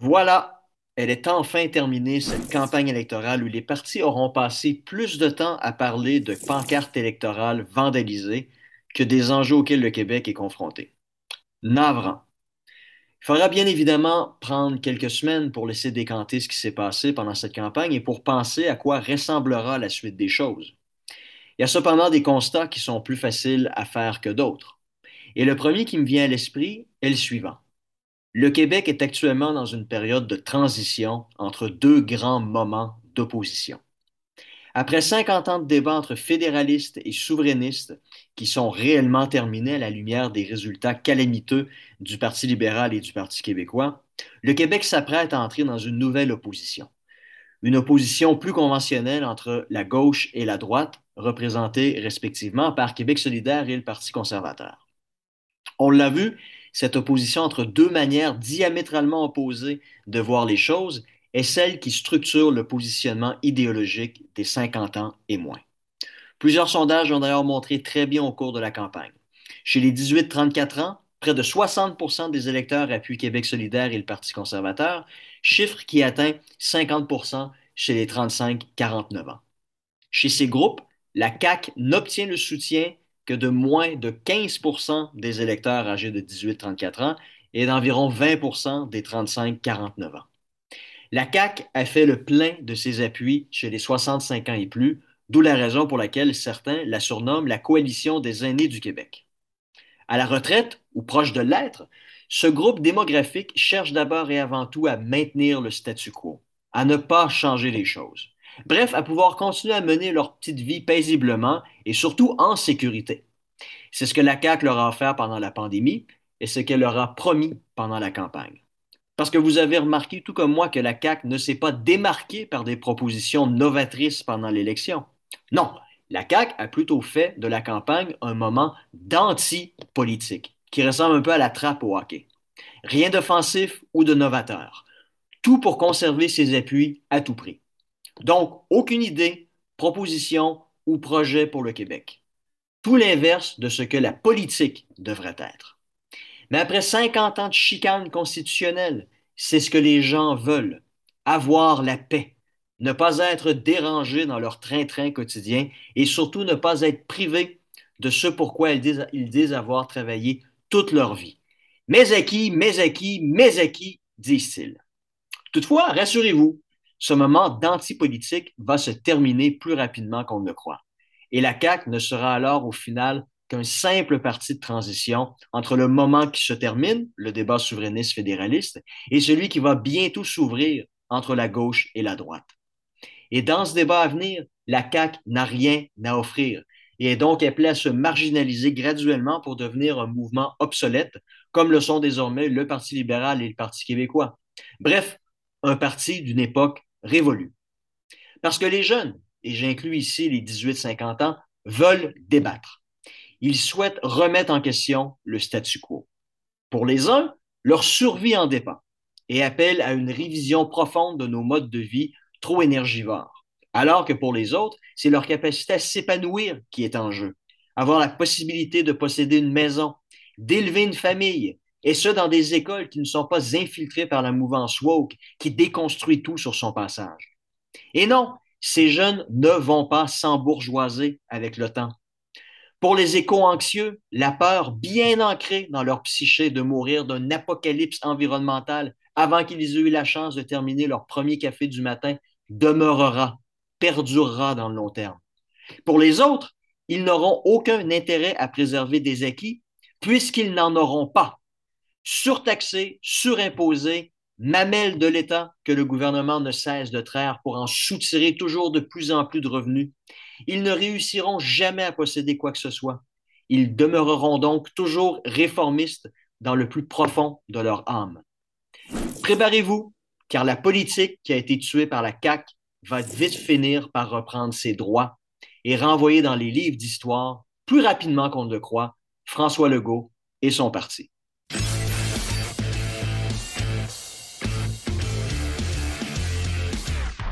Voilà, elle est enfin terminée, cette campagne électorale où les partis auront passé plus de temps à parler de pancartes électorales vandalisées que des enjeux auxquels le Québec est confronté. Navrant. Il faudra bien évidemment prendre quelques semaines pour laisser décanter ce qui s'est passé pendant cette campagne et pour penser à quoi ressemblera la suite des choses. Il y a cependant des constats qui sont plus faciles à faire que d'autres. Et le premier qui me vient à l'esprit est le suivant. Le Québec est actuellement dans une période de transition entre deux grands moments d'opposition. Après 50 ans de débats entre fédéralistes et souverainistes qui sont réellement terminés à la lumière des résultats calamiteux du Parti libéral et du Parti québécois, le Québec s'apprête à entrer dans une nouvelle opposition. Une opposition plus conventionnelle entre la gauche et la droite, représentées respectivement par Québec solidaire et le Parti conservateur. On l'a vu, cette opposition entre deux manières diamétralement opposées de voir les choses est celle qui structure le positionnement idéologique des 50 ans et moins. Plusieurs sondages ont d'ailleurs montré très bien au cours de la campagne. Chez les 18-34 ans, près de 60% des électeurs appuient Québec solidaire et le Parti conservateur, chiffre qui atteint 50% chez les 35-49 ans. Chez ces groupes, la CAQ n'obtient le soutien que de moins de 15% des électeurs âgés de 18-34 ans et d'environ 20% des 35-49 ans. La CAQ a fait le plein de ses appuis chez les 65 ans et plus, d'où la raison pour laquelle certains la surnomment la coalition des aînés du Québec. À la retraite, ou proche de l'être, ce groupe démographique cherche d'abord et avant tout à maintenir le statu quo, à ne pas changer les choses. Bref, à pouvoir continuer à mener leur petite vie paisiblement et surtout en sécurité. C'est ce que la CAQ leur a offert pendant la pandémie et ce qu'elle leur a promis pendant la campagne. Parce que vous avez remarqué, tout comme moi, que la CAQ ne s'est pas démarquée par des propositions novatrices pendant l'élection. Non, la CAQ a plutôt fait de la campagne un moment d'anti-politique, qui ressemble un peu à la trappe au hockey. Rien d'offensif ou de novateur. Tout pour conserver ses appuis à tout prix. Donc, aucune idée, proposition ou projet pour le Québec. Tout l'inverse de ce que la politique devrait être. Mais après 50 ans de chicane constitutionnelle, c'est ce que les gens veulent, avoir la paix, ne pas être dérangés dans leur train-train quotidien et surtout ne pas être privés de ce pourquoi ils disent, ils disent avoir travaillé toute leur vie. Mes acquis, mes acquis, acquis, disent-ils. Toutefois, rassurez-vous, ce moment d'antipolitique va se terminer plus rapidement qu'on ne le croit. Et la CAQ ne sera alors au final qu'un simple parti de transition entre le moment qui se termine, le débat souverainiste fédéraliste, et celui qui va bientôt s'ouvrir entre la gauche et la droite. Et dans ce débat à venir, la CAQ n'a rien à offrir et est donc appelée à se marginaliser graduellement pour devenir un mouvement obsolète, comme le sont désormais le Parti libéral et le Parti québécois. Bref, un parti d'une époque révolue. Parce que les jeunes, et j'inclus ici les 18-50 ans, veulent débattre. Ils souhaitent remettre en question le statu quo. Pour les uns, leur survie en dépend et appellent à une révision profonde de nos modes de vie trop énergivores. Alors que pour les autres, c'est leur capacité à s'épanouir qui est en jeu. Avoir la possibilité de posséder une maison, d'élever une famille, et ce, dans des écoles qui ne sont pas infiltrées par la mouvance woke, qui déconstruit tout sur son passage. Et non, ces jeunes ne vont pas s'embourgeoiser avec le temps. Pour les éco-anxieux, la peur bien ancrée dans leur psyché de mourir d'un apocalypse environnemental avant qu'ils aient eu la chance de terminer leur premier café du matin demeurera, perdurera dans le long terme. Pour les autres, ils n'auront aucun intérêt à préserver des acquis puisqu'ils n'en auront pas surtaxés, surimposés, mamelles de l'État que le gouvernement ne cesse de traire pour en soutirer toujours de plus en plus de revenus. Ils ne réussiront jamais à posséder quoi que ce soit. Ils demeureront donc toujours réformistes dans le plus profond de leur âme. Préparez-vous, car la politique qui a été tuée par la CAQ va vite finir par reprendre ses droits et renvoyer dans les livres d'histoire, plus rapidement qu'on ne le croit, François Legault et son parti.